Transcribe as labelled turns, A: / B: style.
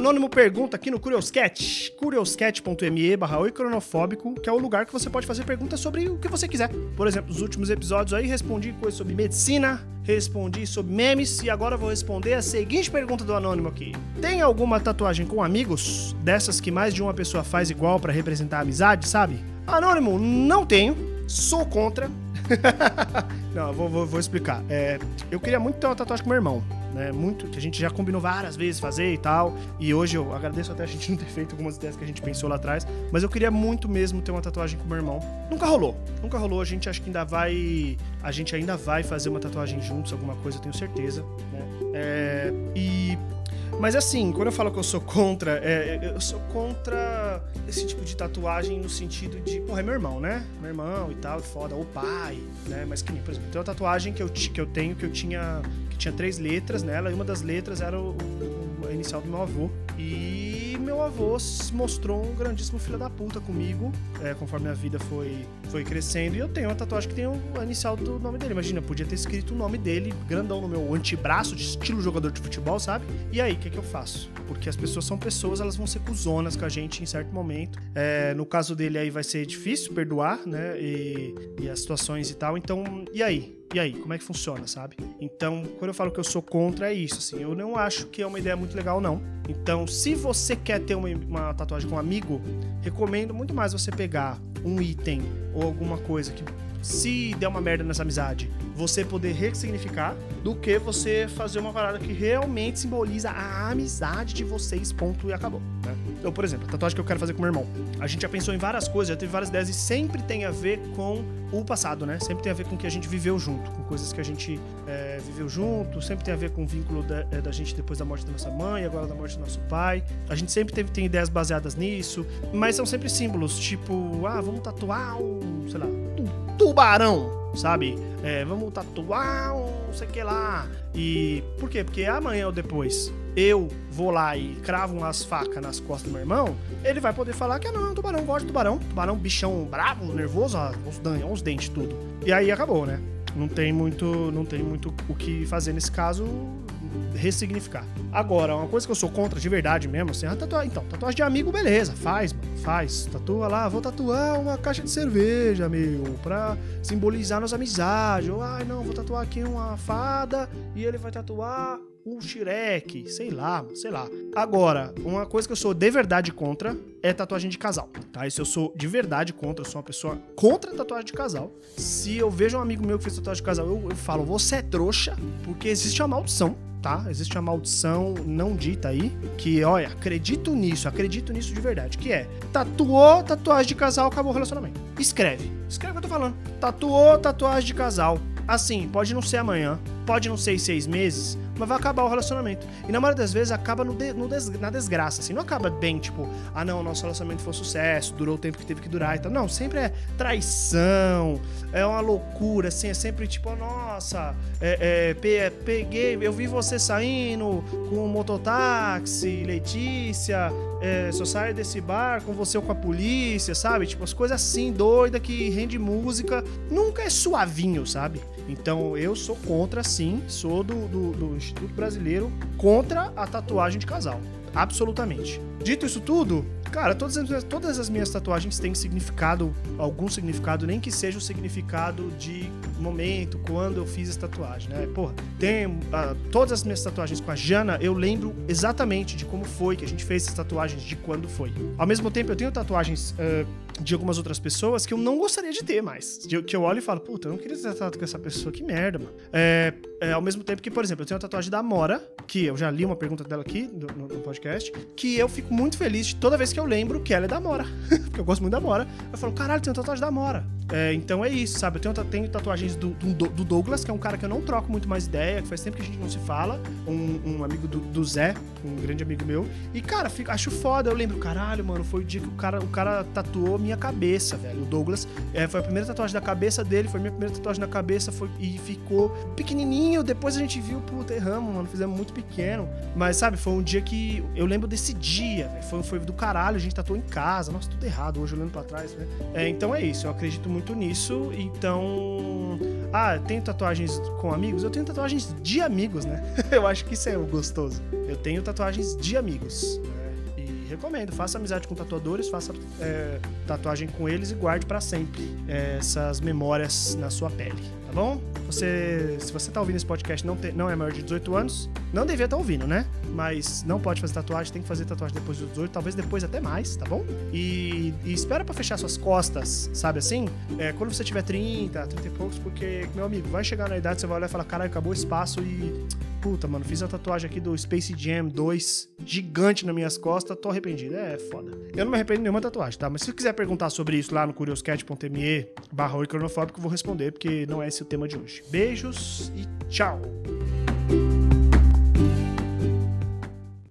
A: anônimo pergunta aqui no Curioscat, curioscat.me barra cronofóbico, que é o lugar que você pode fazer perguntas sobre o que você quiser. Por exemplo, nos últimos episódios aí respondi coisas sobre medicina, respondi sobre memes e agora vou responder a seguinte pergunta do anônimo aqui. Tem alguma tatuagem com amigos? Dessas que mais de uma pessoa faz igual para representar a amizade, sabe? Anônimo, não tenho. Sou contra. não, vou, vou, vou explicar. É, eu queria muito ter uma tatuagem com meu irmão né? Muito, que a gente já combinou várias vezes fazer e tal. E hoje eu agradeço até a gente não ter feito algumas ideias que a gente pensou lá atrás. Mas eu queria muito mesmo ter uma tatuagem com meu irmão. Nunca rolou. Nunca rolou. A gente acho que ainda vai. A gente ainda vai fazer uma tatuagem juntos, alguma coisa, eu tenho certeza. Né? É, e mas assim, quando eu falo que eu sou contra, é, eu sou contra esse tipo de tatuagem no sentido de, porra, é meu irmão, né? Meu irmão e tal, foda, ou pai, né? Mas que nem, por exemplo, tem uma tatuagem que eu, que eu tenho que eu tinha. Tinha três letras nela, e uma das letras era o, o, a inicial do meu avô. E meu avô se mostrou um grandíssimo filho da puta comigo, é, conforme a vida foi, foi crescendo. E eu tenho uma tatuagem que tem a inicial do nome dele. Imagina, podia ter escrito o nome dele grandão no meu antebraço, de estilo jogador de futebol, sabe? E aí, o que, que eu faço? Porque as pessoas são pessoas, elas vão ser cuzonas com a gente em certo momento. É, no caso dele aí vai ser difícil perdoar, né? E, e as situações e tal. Então, e aí? E aí, como é que funciona, sabe? Então, quando eu falo que eu sou contra, é isso, assim. Eu não acho que é uma ideia muito legal, não. Então, se você quer ter uma, uma tatuagem com um amigo, recomendo muito mais você pegar um item ou alguma coisa que se der uma merda nessa amizade, você poder ressignificar, do que você fazer uma parada que realmente simboliza a amizade de vocês, ponto e acabou. Né? Então, por exemplo, a tatuagem que eu quero fazer com meu irmão. A gente já pensou em várias coisas, já teve várias ideias e sempre tem a ver com o passado, né? Sempre tem a ver com o que a gente viveu junto, com coisas que a gente é, viveu junto, sempre tem a ver com o vínculo da, é, da, gente depois da morte da nossa mãe, agora da morte do nosso pai. A gente sempre teve, tem ideias baseadas nisso, mas são sempre símbolos, tipo, ah, vamos tatuar um, sei lá, tubarão, sabe? É, vamos tatuar um não sei o que lá. E por quê? Porque amanhã ou depois eu vou lá e cravo umas facas nas costas do meu irmão, ele vai poder falar que ah, não, é tubarão, gosto de tubarão. Tubarão, bichão bravo, nervoso, ó, os, os dentes, tudo. E aí acabou, né? Não tem muito, não tem muito o que fazer nesse caso, ressignificar. Agora, uma coisa que eu sou contra de verdade mesmo, assim, a tatuagem, então, tatuagem de amigo, beleza, faz, mano, faz. Tatua lá, vou tatuar uma caixa de cerveja, meu, pra simbolizar nossa amizade. Ou, ai, não, vou tatuar aqui uma fada e ele vai tatuar um Shrek, sei lá, sei lá. Agora, uma coisa que eu sou de verdade contra é tatuagem de casal, tá? Isso eu sou de verdade contra, eu sou uma pessoa contra tatuagem de casal. Se eu vejo um amigo meu que fez tatuagem de casal, eu, eu falo, você é trouxa, porque existe uma maldição tá? Existe uma maldição não dita aí, que, olha, acredito nisso, acredito nisso de verdade, que é, tatuou tatuagem de casal, acabou o relacionamento. Escreve. Escreve o que eu tô falando. Tatuou tatuagem de casal. Assim, pode não ser amanhã, pode não ser em seis meses, mas vai acabar o relacionamento. E na maioria das vezes acaba no, de, no des, na desgraça, assim. Não acaba bem, tipo, ah, não, nosso relacionamento foi um sucesso, durou o tempo que teve que durar e tal. Não, sempre é traição, é uma loucura, assim, é sempre tipo, nossa, é, é, peguei, eu vi você saindo com o mototáxi, Letícia, é, só sai desse bar com você ou com a polícia, sabe? Tipo, as coisas assim, doida que rende música, nunca é suavinho, sabe? Então eu sou contra, sim, sou do, do, do Instituto Brasileiro contra a tatuagem de casal. Absolutamente. Dito isso tudo, cara, todas as, todas as minhas tatuagens têm significado, algum significado, nem que seja o significado de momento, quando eu fiz essa tatuagem, né? Porra, tem uh, todas as minhas tatuagens com a Jana, eu lembro exatamente de como foi que a gente fez essas tatuagens, de quando foi. Ao mesmo tempo, eu tenho tatuagens uh, de algumas outras pessoas que eu não gostaria de ter mais. Que eu olho e falo, puta, eu não queria ter tatuado com essa pessoa, que merda, mano. É, é, ao mesmo tempo que, por exemplo, eu tenho uma tatuagem da Mora, que eu já li uma pergunta dela aqui no, no podcast, que eu fico muito feliz de toda vez que eu lembro que ela é da Mora. Porque eu gosto muito da Mora. Eu falo, caralho, uma tatuagem da Mora. É, então é isso, sabe? Eu tenho, tenho tatuagens do, do, do, Douglas, que é um cara que eu não troco muito mais ideia, que faz tempo que a gente não se fala. Um, um amigo do, do, Zé, um grande amigo meu. E, cara, fico, acho foda. Eu lembro, caralho, mano, foi o dia que o cara, o cara tatuou minha cabeça, velho. O Douglas. É, foi a primeira tatuagem da cabeça dele, foi a minha primeira tatuagem na cabeça foi, e ficou pequenininho. Depois a gente viu, puta, erramos, mano, fizemos muito pequeno. Mas, sabe, foi um dia que eu lembro desse dia, foi, foi do caralho. A gente tatuou em casa. Nossa, tudo errado hoje olhando pra trás, né? É, então é isso, eu acredito muito nisso, então Ah, tenho tatuagens com amigos? Eu tenho tatuagens de amigos, né? eu acho que isso é o gostoso. Eu tenho tatuagens de amigos. recomendo, faça amizade com tatuadores, faça é, tatuagem com eles e guarde para sempre é, essas memórias na sua pele, tá bom? Você, se você tá ouvindo esse podcast não, tem, não é maior de 18 anos, não devia estar tá ouvindo, né? Mas não pode fazer tatuagem, tem que fazer tatuagem depois dos 18, talvez depois até mais, tá bom? E, e espera para fechar suas costas, sabe assim? É, quando você tiver 30, 30 e poucos, porque, meu amigo, vai chegar na idade, você vai olhar e falar, caralho, acabou o espaço e. Puta, mano, fiz a tatuagem aqui do Space Jam 2, gigante nas minhas costas, tô arrependido. É foda. Eu não me arrependo de nenhuma tatuagem, tá? Mas se você quiser perguntar sobre isso lá no curioscat.me barra cronofóbico, eu vou responder, porque não é esse o tema de hoje. Beijos e tchau!